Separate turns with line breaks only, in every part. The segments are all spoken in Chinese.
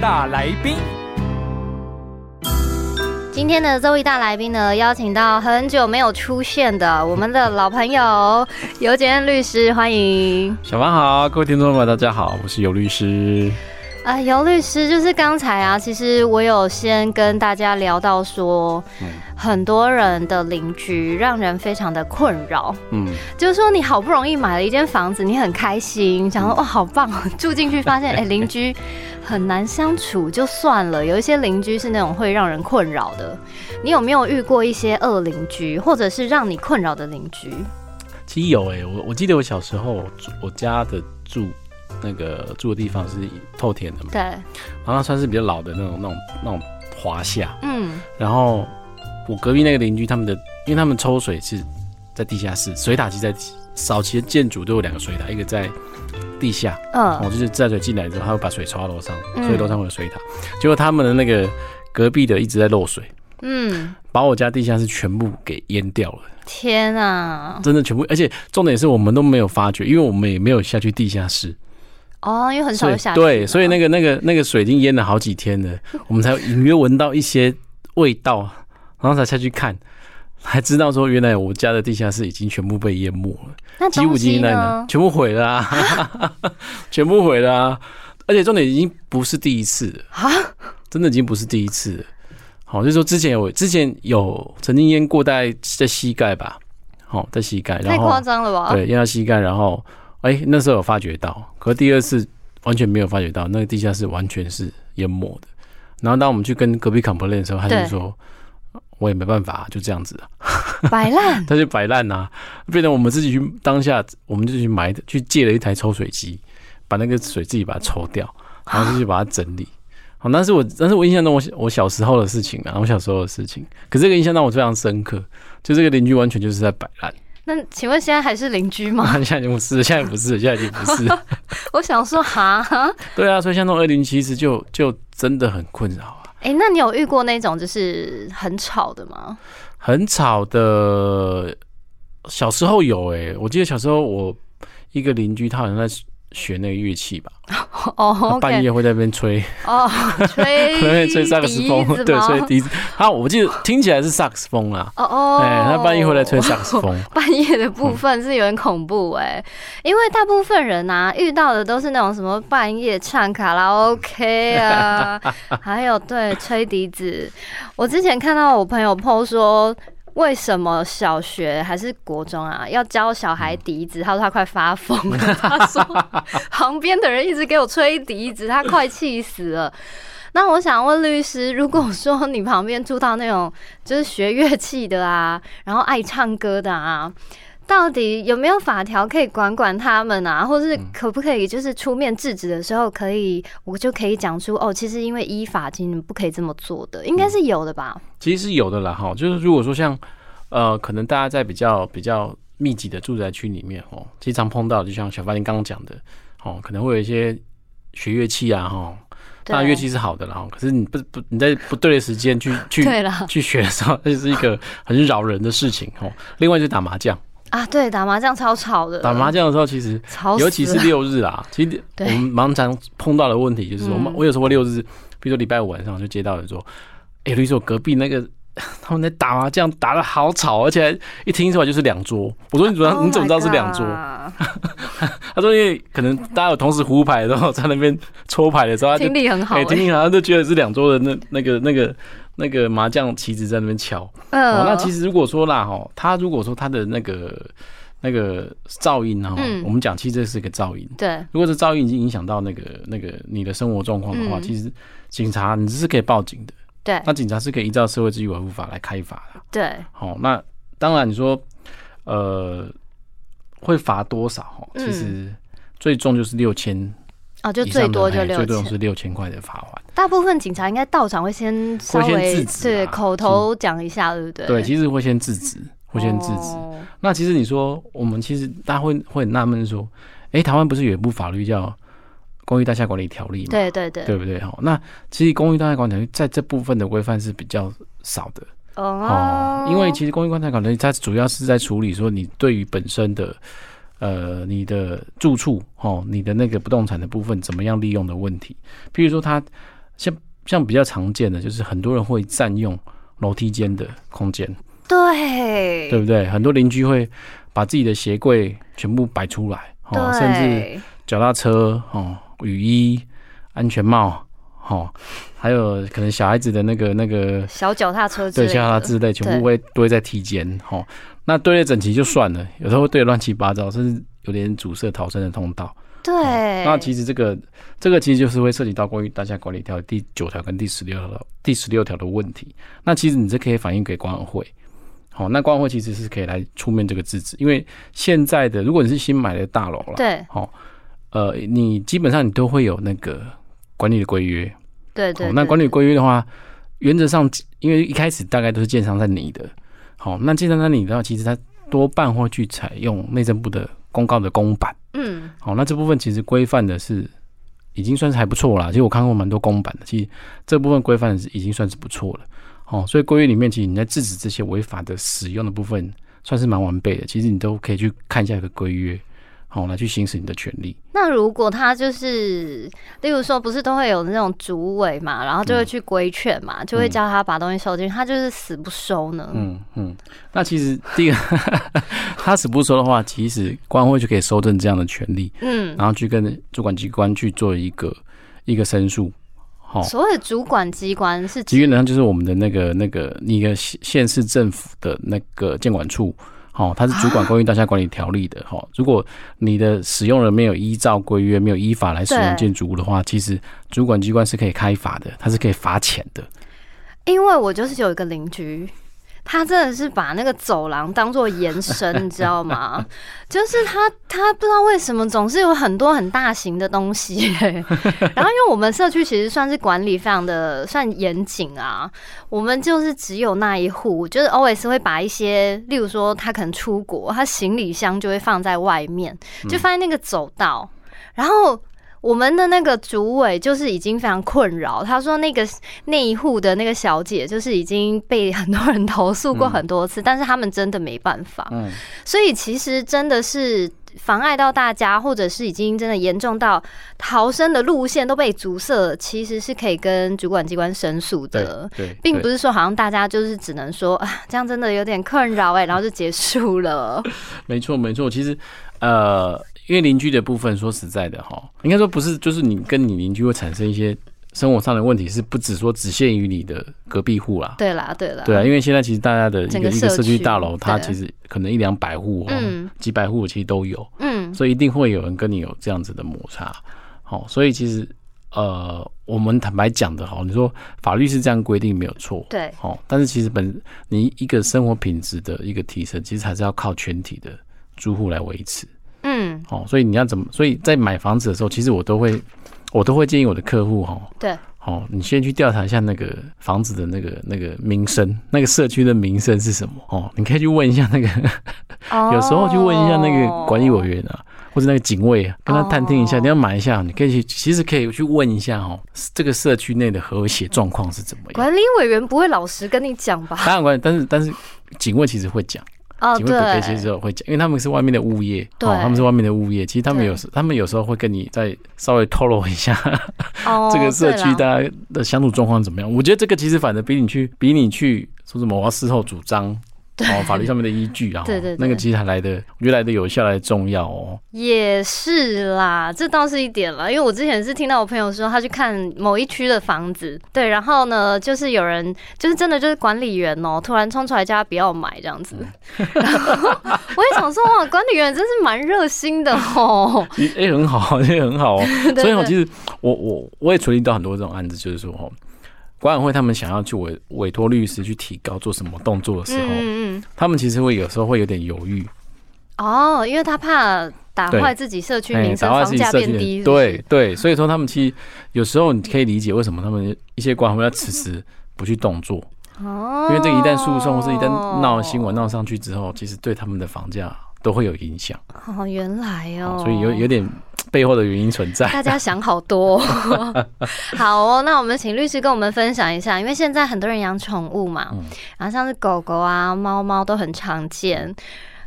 大来宾，
今天的 Zoe 大来宾呢，邀请到很久没有出现的我们的老朋友尤简律师，欢迎。
小芳好，各位听众朋友，大家好，我是尤律师。
啊，尤律师，就是刚才啊，其实我有先跟大家聊到说，很多人的邻居让人非常的困扰。
嗯，
就是说你好不容易买了一间房子，你很开心，想说哇好棒，住进去发现哎邻居很难相处，就算了。有一些邻居是那种会让人困扰的，你有没有遇过一些恶邻居，或者是让你困扰的邻居？
其实有哎、我我记得我小时候住我家的住那个住的地方是透田的嘛，
对，
然后算是比较老的那种那种那种华夏，
嗯，
然后我隔壁那个邻居他们的，因为他们抽水是在地下室，水塔其实在早期的建筑都有两个水塔，一个在地下，
嗯。
我就是自来水进来之后，他会把水抽到楼上，
嗯。
所以楼上会有水塔。结果他们的那个隔壁的一直在漏水，
嗯，
把我家地下室全部给淹掉了。
天啊，
真的全部，而且重点是我们都没有发觉，因为我们也没有下去地下室，
哦，因为很少有下去
对，所以那个那个那个水已经淹了好几天了，我们才隐约闻到一些味道，然后才下去看，才知道说原来我家的地下室已经全部被淹没了，
那
几乎
东西
经难了
呢，？
全部毁了啊，全部毁了啊！而且重点已经不是第一次了
啊，
真的已经不是第一次了。好，就是说之前有之前有曾经淹过，大概在膝盖吧，好，在膝盖，
太夸张了吧？
对，淹到膝盖，然后哎、那时候有发觉到，可是第二次完全没有发觉到，那个地下室完全是淹没的。然后当我们去跟隔壁 complain 的时候，他就说，我也没办法，就这样子啊，
摆烂，
他就摆烂呐，变成我们自己去当下，我们就去买去借了一台抽水机，把那个水自己把它抽掉，然后就去把它整理。好，那是我但是我印象中我我小时候的事情啊，我小时候的事情，可这个印象让我非常深刻，就这个邻居完全就是在摆烂。
那请问现在还是邻居吗？
现在已经不是，现在不是，现在已经不是。
我想说哈，
对啊，所以像那种二零其实就就真的很困扰
哎、那你有遇过那种就是很吵的吗？
很吵的。小时候有诶、我记得小时候我一个邻居他好像在学那个乐器吧，
哦
半夜会在那边吹，
哦，吹
吹吹萨克斯
笛
风，对，吹笛子。他我记得听起来是萨克斯风啦，
哦哦，
哎、他半夜会来吹萨克斯风，
半夜的部分是有点恐怖哎、因为大部分人呐、遇到的都是那种什么半夜唱卡拉 OK 啊，还有对吹笛子。我之前看到我朋友 PO 说。为什么小学还是国中啊，要教小孩笛子？他说他快发疯了。他说旁边的人一直给我吹笛子，他快气死了。那我想问律师，如果说你旁边住到那种就是学乐器的啊，然后爱唱歌的啊，到底有没有法条可以管管他们啊？或是可不可以就是出面制止的时候，可以我就可以讲出哦，其实因为依法，其实你们不可以这么做的，应该是有的吧？
其实是有的啦哈。就是如果说像呃，可能大家在比较比较密集的住宅区里面哦，经常碰到，就像小发您刚刚讲的哦，可能会有一些学乐器啊哈。
对
当然乐器是好的啦，哈可是你不不你在不对的时间去去去学的时候，这是一个很扰人的事情哦。另外就是打麻将，
啊，对，打麻将超吵的，
打麻将的时候其实
吵，
尤其是六日啊，其实我
对
们蛮常碰到的问题就是，
嗯
我们我有时候六日，比如说礼拜五晚上就接到人说，哎、律师，我隔壁那个他们在打麻将，打的好吵，而且一听出来就是两桌。我说你怎么、
Oh
你怎么知道是两桌？他说因为可能大家有同时胡牌，然后在那边抽牌的时候，
听力很好、
哎、
欸，
听力好像就觉得是两桌的那那个那个那个麻将棋子在那边敲。
嗯
哦，那其实如果说啦，哈，他如果说他的那个那个噪音哈，
嗯
我们讲其实这是一个噪音。
对，
如果是噪音已经影响到那个那个你的生活状况的话，
嗯
其实警察你是可以报警的。
对
那警察是可以依照社会秩序维护法来开罚的。
对，
好、那当然你说呃会罚多少？其实最重就是六千
哦，就最多就六
嘿最多，是六千块的罚款。
大部分警察应该到场会先稍微对口头讲一下，对不对？
对，其实会先制止，会先制止。
哦
那其实你说，我们其实大家会会很纳闷说，诶，台湾不是有一部法律叫《公寓大厦管理条例》吗？
对对对，
对不对？哈，那其实《公寓大厦管理条例》在这部分的规范是比较少的哦，因为其实《公寓大厦管理条例》它主要是在处理说你对于本身的呃你的住处哦，你的那个不动产的部分怎么样利用的问题。譬如说，它像像比较常见的就是很多人会占用楼梯间的空间，
对。
对不对？很多邻居会把自己的鞋柜全部摆出来，哦，甚至
对
脚踏车哦、雨衣、安全帽，哦，还有可能小孩子的那个那个
小脚踏车
对脚踏之类，全部会堆在梯间，哦，那堆得整齐就算了，有时候会堆得乱七八糟，甚至有点阻塞逃生的通道。
对，
那其实这个这个其实就是会涉及到关于大厦管理条例第九条跟第十六条第十六条的问题。那其实你这可以反映给管委会。好，那管委会其实是可以来出面这个制止，因为现在的如果你是新买的大楼了，
对
好，呃，你基本上你都会有那个管理的规约。
对对
哦，那管理规约的话，原则上因为一开始大概都是建商在拟的，好，那建商在拟的话，其实它多半会去采用内政部的公告的公版。
嗯
好，那这部分其实规范的是已经算是还不错啦。其实我看过蛮多公版的，其实这部分规范是已经算是不错了。哦，所以规约里面其实你在制止这些违法的使用的部分，算是蛮完备的。其实你都可以去看一下这个规约，好、来去行使你的权利。
那如果他就是，例如说，不是都会有那种主委嘛，然后就会去规劝嘛，就会叫他把东西收进去，他就是死不收呢。
嗯嗯，那其实第一个，他死不收的话，其实官会就可以收正这样的权利，
嗯，
然后去跟主管机关去做一个一个申诉。好、
所谓的主管机关是
基本上就是我们的那个那个一个县县市政府的那个监管处，好、它是主管公寓大厦管理条例的，哈、如果你的使用人没有依照规约、没有依法来使用建筑物的话，其实主管机关是可以开罚的，它是可以罚钱的。
因为我就是有一个邻居，他真的是把那个走廊当做延伸，你知道吗？就是他他不知道为什么总是有很多很大型的东西、欸，然后因为我们社区其实算是管理非常的算严谨啊，我们就是只有那一户，就是 always 会把一些，例如说他可能出国，他行李箱就会放在外面，就放在那个走道，然后。我们的那个主委就是已经非常困扰，他说那个那一户的那个小姐就是已经被很多人投诉过很多次，但是他们真的没办法，
嗯，
所以其实真的是妨碍到大家，或者是已经真的严重到逃生的路线都被阻塞了，其实是可以跟主管机关申诉的。
对，
并不是说好像大家就是只能说啊，这样真的有点困扰哎、然后就结束了。
没错没错。其实呃，因为邻居的部分，说实在的哈，应该说不是，就是你跟你邻居会产生一些生活上的问题，是不只说只限于你的隔壁户啦。
对啦，对啦，
对啊，因为现在其实大家的一
整个
一个社区
区
大楼，它其实可能一两百户哦，
嗯
几百户其实都有，
嗯，
所以一定会有人跟你有这样子的摩擦。好、所以其实呃，我们坦白讲的哈，你说法律是这样规定没有错，
对，
好、但是其实本你一个生活品质的一个提升，其实还是要靠全体的住户来维持。
嗯，
哦，所以你要怎么？所以在买房子的时候，其实我都会，我都会建议我的客户哈，
对，
好，你先去调查一下那个房子的那个那个名声，那个社区的名声是什么哦？你可以去问一下那个，有时候去问一下那个管理委员啊，或者那个警卫啊，跟他探听一下。
哦
你要买一下，你可以去，其实可以去问一下哦，这个社区内的和谐状况是怎么样。
管理委员不会老实跟你讲吧？
当然管，但是但是警卫其实会讲。
哦，
警卫伯伯其
对，
实会讲，因为他们是外面的物业，
对
哦，他们是外面的物业，其实他们有时他们有时候会跟你再稍微透露一下
哦，
这个社区大家的相处状况怎么样。我觉得这个其实反正比你去比你去说什么我要事后主张。哦，法律上面的依据啊，
对对对
那个其实还来的，我觉得来的有效，来的重要哦。
也是啦，这倒是一点啦。因为我之前是听到我朋友说，他去看某一区的房子，对，然后呢，就是有人就是真的就是管理员哦、突然冲出来叫他不要买这样子。然后 我也想说，哇，管理员真是蛮热心的哦、
其实哎、很好，也很好 所以
我，
其实我我我也处理到很多这种案子，就是说哦，管委会他们想要去委委托律师去提高做什么动作的时候，
嗯
他们其实会有时候会有点犹豫。
哦，因为他怕打坏自己社区
哎
名声，房价变低是不是？
对对，所以说他们其实有时候你可以理解为什么他们一些管委会要迟迟不去动作，
哦，
因为这个一旦诉讼或是一旦闹新闻闹上去之后，其实对他们的房价都会有影响，
哦，原来哦，
所以有有点背后的原因存在。
大家想好多哦、好哦，那我们请律师跟我们分享一下，因为现在很多人养宠物嘛，
嗯
然后像是狗狗啊、猫猫都很常见。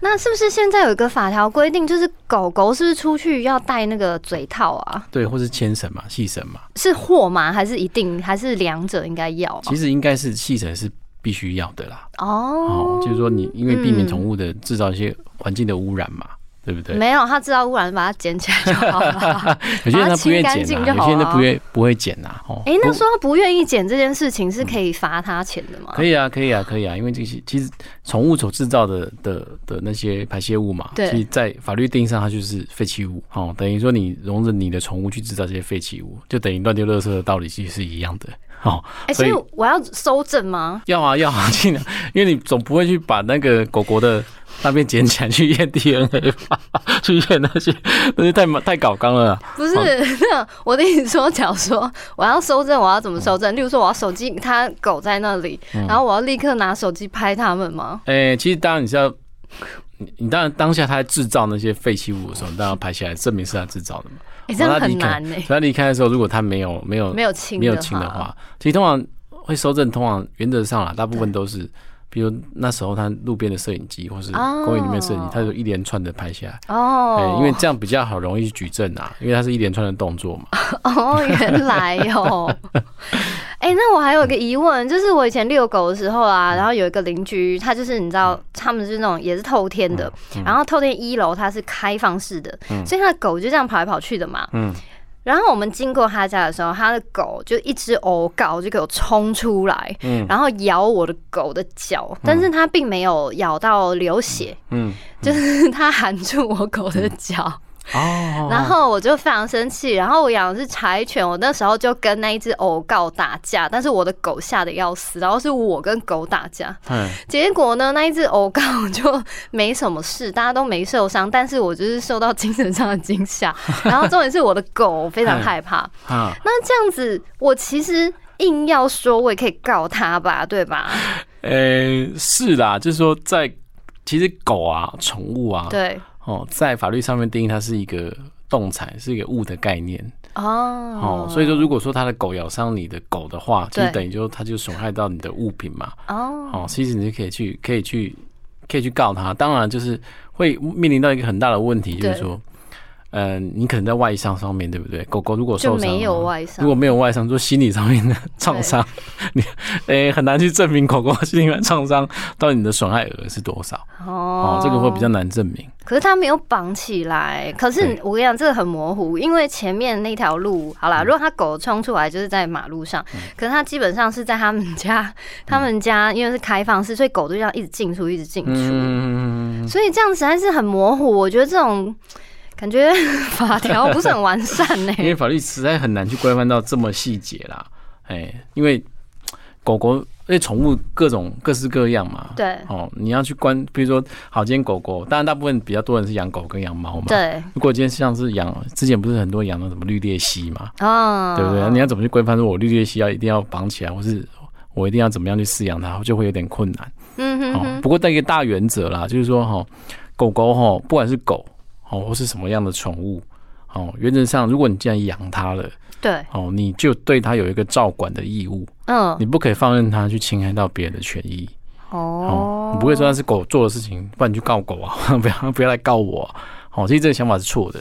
那是不是现在有一个法条规定，就是狗狗是不是出去要戴那个嘴套啊？
对，或是牵绳嘛、细绳嘛，
是货吗？还是一定？还是两者应该要啊？
其实应该是细绳是必须要的啦。
哦
哦，，就是说你因为避免
嗯
宠物的制造一些环境的污染嘛，对不对？
没有，他知道污染，把它捡起来就好了。
有些人他不愿意
把它清干净
剪啊，
就好了
有些人他不愿不会捡呐。哦，
哎、那说他不愿意捡这件事情，是可以罚他钱的吗？
可以啊，可以啊，可以啊，因为这些其实宠物所制造的的的那些排泄物嘛，
对
其实在法律定义上它就是废弃物，哦，等于说你容忍你的宠物去制造这些废弃物，就等于乱丢垃圾的道理其实是一样的，哦，
哎、
所以
所以我要收证吗？
要啊要啊，尽量，因为你总不会去把那个狗狗的那边捡起来去验 DNA 吧，去验那些那些太太搞纲了啊，
不是，那我跟你说，假如说我要收证，我要怎么收证？例如说，我要手机，它狗在那里，
嗯
然后我要立刻拿手机拍它们吗？
诶、其实当然你是要。你你当然当下他在制造那些废弃物的时候，你当然要拍下来，证明是他制造的嘛。
哎、这样很
然后他离开
难呢、
所以他离开的时候，如果他没有没有
没有清
没有清的话，其实通常会收证，通常原则上啦，大部分都是，比如那时候他路边的摄影机或是
哦
公园里面摄影机，他就一连串的拍下来，哎、
哦，
因为这样比较好容易去举证啊，因为他是一连串的动作嘛。
哦，原来哦。哎、那我还有一个疑问，就是我以前遛狗的时候
嗯。
啊，然后有一个邻居，他就是你知道，他们是那种也是透天的，
嗯
然后透天一楼它是开放式的，所以他的狗就这样跑来跑去的嘛。
嗯。
然后我们经过他家的时候，他的狗就一只偶告就给我冲出来，
嗯。
然后咬我的狗的脚，但是它并没有咬到流血，
嗯，
就是它含住我狗的脚。
哦，
然后我就非常生气，然后我养的是柴犬，我那时候就跟那一只偶告打架，但是我的狗吓得要死，然后是我跟狗打架，
嗯。
结果呢，那一只偶告就没什么事，大家都没受伤，但是我就是受到精神上的惊吓，然后重点是我的狗非常害怕，
啊，
那这样子我其实硬要说，我也可以告他吧，对吧？
呃，是啦，就是说在其实狗啊，宠物啊，
对，
哦，在法律上面定义它是一个动产，是一个物的概念。
哦
哦，所以说，如果说他的狗咬伤你的狗的话，
就
等于就它就损害到你的物品嘛。
哦，
哦，其实你就可以去，可以去，可以去告他。当然，就是会面临到一个很大的问题，就是说，嗯、你可能在外伤上面对不对？狗狗如果
就
受伤，
没有外伤
如果没有外伤，就心理上面的创伤，你诶、很难去证明狗狗心理上的创伤到底你的损害额是多少。
哦
哦，这个会比较难证明。
可是它没有绑起来，可是我跟你讲，这个很模糊，因为前面那条路，好
嗯
啦，如果它狗冲出来就是在马路上，可是它基本上是在他们家，他们家因为是开放式，所以狗就这样一直进出，一直进出，
嗯，
所以这样实在是很模糊。我觉得这种感觉 法条不是很完善呢、
因为法律实在很难去规范到这么细节啦。哎，因为狗狗，因为宠物各种各式各样嘛。
对
哦，你要去关，比如说，好，今天狗狗，当然大部分比较多人是养狗跟养猫嘛。。
对，
如果今天像是养，之前不是很多养那什么绿鬣蜥嘛，
哦，
对不对？你要怎么去规范说我绿鬣蜥要一定要绑起来，或是我一定要怎么样去饲养它，就会有点困难。哦，
嗯哼哼，
不过带一个大原则啦，就是说哈，狗狗哈，不管是狗哦，或是什么样的宠物哦，原则上，如果你既然养它了
对，
哦，你就对它有一个照管的义务，
嗯，
你不可以放任它去侵害到别人的权益哦
哦，，
你不会说那是狗做的事情，不然你去告狗啊，不要不要来告我啊、哦，其实这个想法是错的。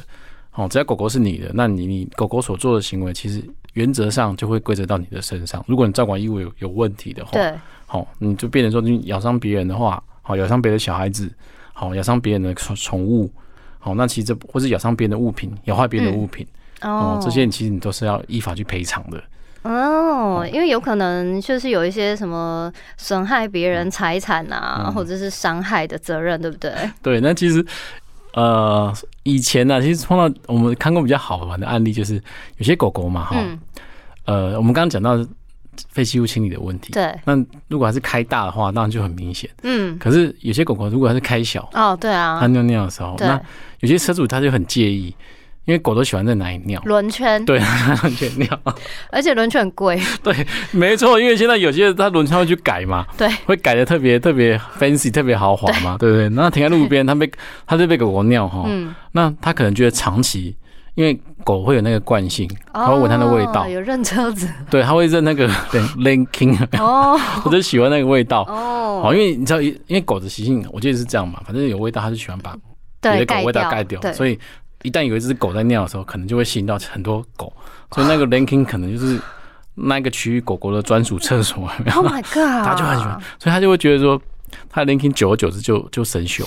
哦，只要狗狗是你的，那你你狗狗所做的行为，其实原则上就会归责到你的身上。如果你照管义务有有问题的话，
对，
好、你就变成说你咬伤别人的话，好、咬伤别的小孩子，好、咬伤别人的宠宠物，好、那其实这或是咬伤别人的物品，咬坏别人的物品，哦。
哦，，
这些其实你都是要依法去赔偿的。
哦，因为有可能就是有一些什么损害别人财产啊，
嗯。
或者是伤害的责任，对不对？
对，那其实呃以前呢、其实碰到我们看过比较好玩的案例，就是有些狗狗嘛，哈、
嗯，
呃，我们刚刚讲到废弃物清理的问题。
对，
那如果还是开大的话，当然就很明显。
嗯，
可是有些狗狗如果还是开小，
哦，对啊
它
啊，
尿尿的时候，那有些车主他就很介意，因为狗都喜欢在哪里尿。
轮圈，
对，轮圈尿。
而且轮圈很贵，对
没错，因为现在有些它轮圈会去改嘛，
对，
会改的特别特别 fancy，特别豪华嘛，对不对？那停在路边，它被它就被狗狗尿哈，
嗯，
那它可能觉得长期，因为狗会有那个惯性，它会闻它的味道。
哦，有认车子，
对，它会认那个 linking，
哦。
我就喜欢那个味道。
哦，
哦，因为你知道，因为狗的习性，我记得是这样嘛，反正有味道，它就喜欢把别，的狗味道
掉，
盖掉，
对，
所以一旦有一只狗在尿的时候，可能就会吸引到很多狗，所以那个 linking 可能就是那个区域狗狗的专属厕所
，Oh my god，
他就很喜欢，所以它就会觉得说，他的 linking 久而久之就就生锈，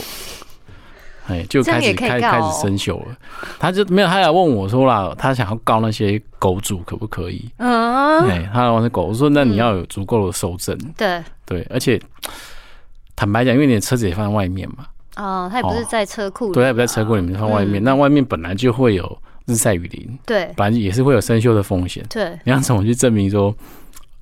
哎，就开始开开始生锈了。他就没有，他来问我说啦，他想要告那些狗主可不可以？
嗯，
哎，他来问那狗，我说那你要有足够的收证，
对，
对，而且坦白讲，因为你的车子也放在外面嘛，
哦，他也不是
哦
在车库里，
对，它也不在车库里面放外面，
嗯。
那外面本来就会有日晒雨淋，
对。
本来也是会有生锈的风险。
对，
你要怎么去证明说，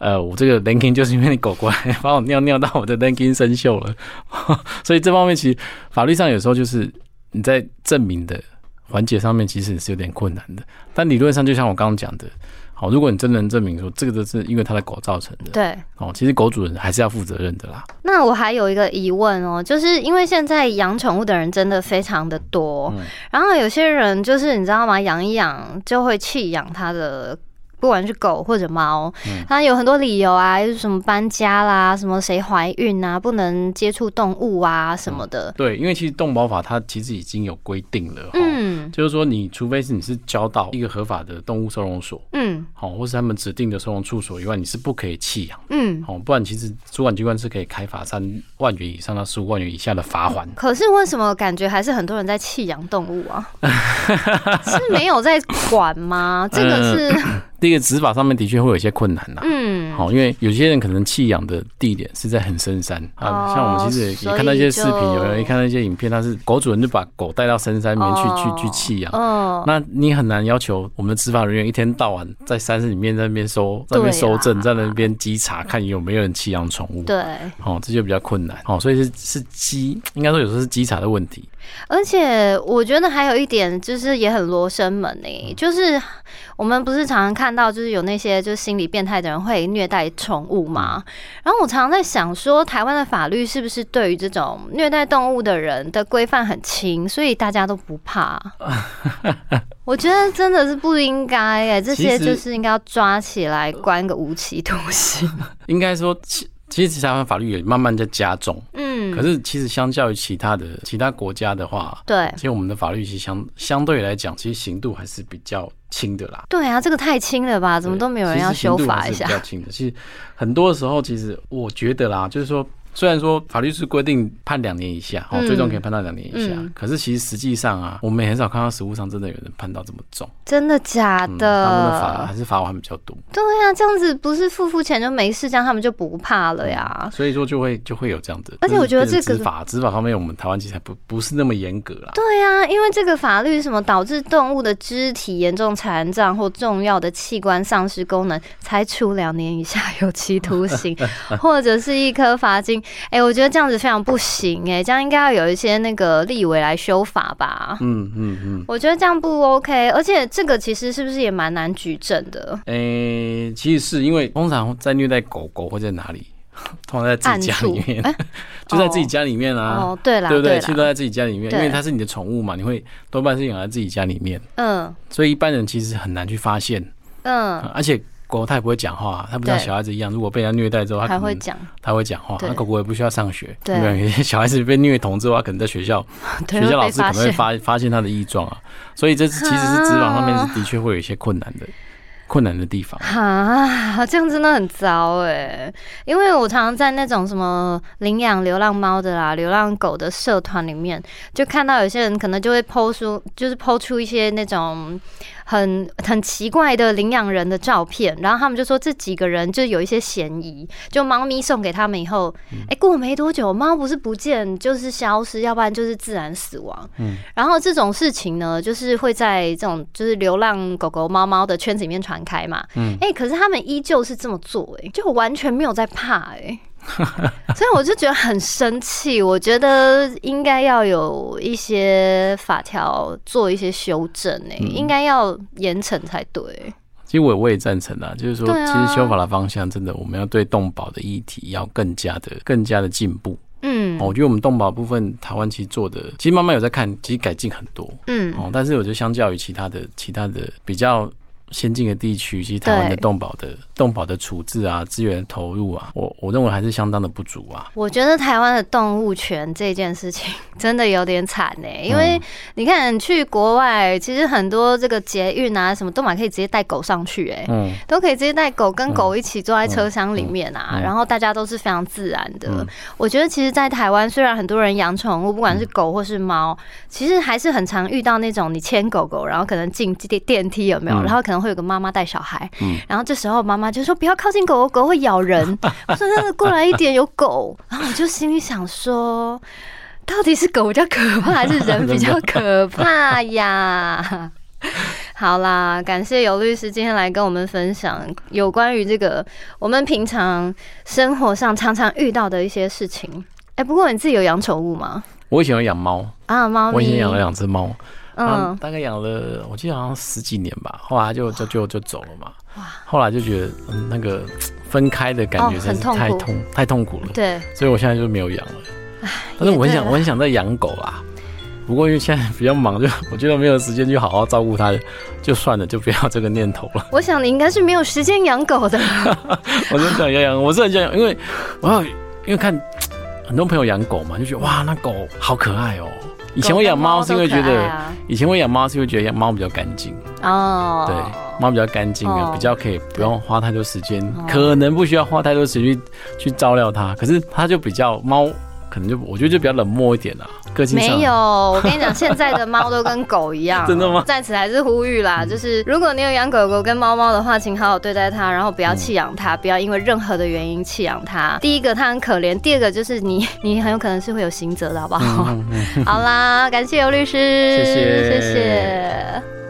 呃，我这个 linking 就是因为你狗过来把我尿尿到我的 linking 生锈了，所以这方面其实法律上有时候就是你在证明的环节上面其实是有点困难的，但理论上就像我刚刚讲的，好，如果你真能证明说这个都是因为他的狗造成的，
对。
哦，其实狗主人还是要负责任的啦。
那我还有一个疑问哦，就是因为现在养宠物的人真的非常的多，
嗯
然后有些人就是你知道吗？养一养就会弃养他的。不管是狗或者猫，
嗯
它有很多理由啊，就是什么搬家啦，什么谁怀孕啊，不能接触动物啊什么的。
对，因为其实动保法它其实已经有规定了，
嗯
就是说你除非是你是交到一个合法的动物收容所，
嗯
好，或是他们指定的收容处所以外，你是不可以弃养。
嗯。
好，不然其实主管机关是可以开罚三万元以上到十五万元以下的罚款。
可是为什么感觉还是很多人在弃养动物啊？是没有在管吗？这个是
第一个执法上面的确会有一些困难呐、
嗯，
好，因为有些人可能弃养的地点是在很深山啊，
哦
像我们其实也也看到一些视频，有人也看到一些影片，他是狗主人就把狗带到深山里面去、
哦
去去弃养。
哦，
那你很难要求我们的执法人员一天到晚在山里面在那边收，在那边收证，在那边稽查，看有没有人弃养宠物。
对。
哦，这就比较困难。哦，所以是是稽，应该说有时候是稽查的问题。
而且我觉得还有一点就是也很罗生门呢、就是我们不是常常看到就是有那些就是心理变态的人会虐待宠物嘛，然后我常常在想说，台湾的法律是不是对于这种虐待动物的人的规范很轻，所以大家都不怕？我觉得真的是不应该哎、这些就是应该要抓起来关个无期徒刑。
应该说，其其实台湾法律也慢慢在加重。
嗯，
可是其实相较于其他的其他国家的话，
对
其实我们的法律其实相相对来讲，其实刑度还是比较轻的啦。
对啊，这个太轻了吧？怎么都没有人要修法一下
比？较轻的。其实很多的时候，其实我觉得啦，就是说，虽然说法律是规定判两年以下，哦，
嗯
最终可以判到两年以下，
嗯
可是其实实际上啊，我们也很少看到实务上真的有人判到这么重。
真的假
嗯，
的？
他们的罚还是罚款比较多，
对呀、这样子不是付付钱就没事，这样他们就不怕了呀。
所以说就会就会有这样子。
而且我觉得这个
法执法方面，我们台湾其实还不不是那么严格啦。
对呀、因为这个法律什么导致动物的肢体严重残障或重要的器官丧失功能，才处两年以下有期徒刑，或者是一颗罚金。哎、我觉得这样子非常不行哎、这样应该要有一些那个立委来修法吧。
嗯嗯嗯。
我觉得这样不 OK，而且这个其实是不是也蛮难举证的？
诶、其实是因为通常在虐待狗狗会在哪里？通常在自己家里面，
暗
就在自己家里面啊。
哦，对啦，
对不对？
啦
其实都在自己家里面，因为它是你的宠物嘛，你会多半是养在自己家里面，
嗯
所以一般人其实很难去发现，
嗯，
呃而且狗它也不会讲话，它不像小孩子一样，如果被人家虐待之后，它
会讲，
它会讲话，那狗狗也不需要上学，
对
小孩子被虐童之后，他可能在学校，
对，
学校老。师可能会发发现它的异状啊，所以这是其实是执法方面是的确会有一些困难的困难的地方。
啊，这样真的很糟哎！因为我常常在那种什么领养流浪猫的啦、流浪狗的社团里面，就看到有些人可能就会抛出，就是抛出一些那种很很奇怪的领养人的照片，然后他们就说这几个人就有一些嫌疑，就猫咪送给他们以后，哎、过没多久，猫不是不见就是消失，要不然就是自然死亡。
嗯
然后这种事情呢，就是会在这种就是流浪狗狗、猫猫的圈子里面传开嘛。
嗯
哎、可是他们依旧是这么做、哎，就完全没有在怕、哎。所以我就觉得很生气，我觉得应该要有一些法条做一些修正、哎、
嗯
应该要严惩才对。
其实我我也赞成啊，就是说，其实修法的方向真的，我们要对动保的议题要更加的、更加的进步。
嗯
哦，我觉得我们动保部分，台湾其实做的，其实慢慢有在看，其实改进很多。
嗯
哦，但是我觉得相较于其他的、其他的比较先进的地区，其实台湾的动保的动保的处置啊、资源投入啊，我我认为还是相当的不足啊。
我觉得台湾的动物权这件事情真的有点惨呢、因为
嗯
你看去国外，其实很多这个捷运啊什么都蛮可以直接带狗上去、哎、
嗯，
都可以直接带狗跟狗一起坐在车厢里面啊，
嗯嗯。
然后大家都是非常自然的。
嗯。
我觉得其实，在台湾虽然很多人养宠物，不管是狗或是猫，其实还是很常遇到那种你牵狗狗，然后可能进电电梯有没有？
嗯。
然后可能会有个妈妈带小孩，
嗯
然后这时候妈妈就说不要靠近狗狗，狗会咬人。我说那个过来一点有狗，然后我就心里想说。到底是狗比较可怕，还是人比较可怕呀？好啦，感谢尤律师今天来跟我们分享有关于这个我们平常生活上常常遇到的一些事情。哎、不过你自己有养宠物吗？
我以前有养猫，
啊，猫咪。
我已经养了两只猫，嗯，
嗯，
大概养了，我记得好像十几年吧，后来就就就就走了嘛。后来就觉得，嗯，那个分开的感觉
哦
真是
很痛苦
太痛太痛苦了，
对，
所以我现在就没有养了。但是我很想，我很想再养狗啦。不过因为现在比较忙，就我觉得没有时间去好好照顾它，就算了，就不要这个念头了。
我想你应该是没有时间养狗的。
我真的想养养，我是很想养，因为我要因为看很多朋友养狗嘛，就觉得哇，那狗好可爱哦。以前我养猫是因为觉得，以前我养猫是因为觉得养猫比较干净，
哦，
对，猫比较干净啊，
哦。
比较可以不用花太多时间
哦，
可能不需要花太多时间去去照料它，可是它就比较猫，可能就我觉得就比较冷漠一点啦，个性上
没有，我跟你讲，现在的猫都跟狗一样。
真的吗
在此还是呼吁啦，就是如果你有养狗狗跟猫猫的话，请好好对待它，然后不要弃养它，不要因为任何的原因弃养它。第一个它很可怜，第二个就是你 你很有可能是会有刑责的，好不好？
嗯嗯嗯
好啦，感谢尤律师，
谢谢
谢谢。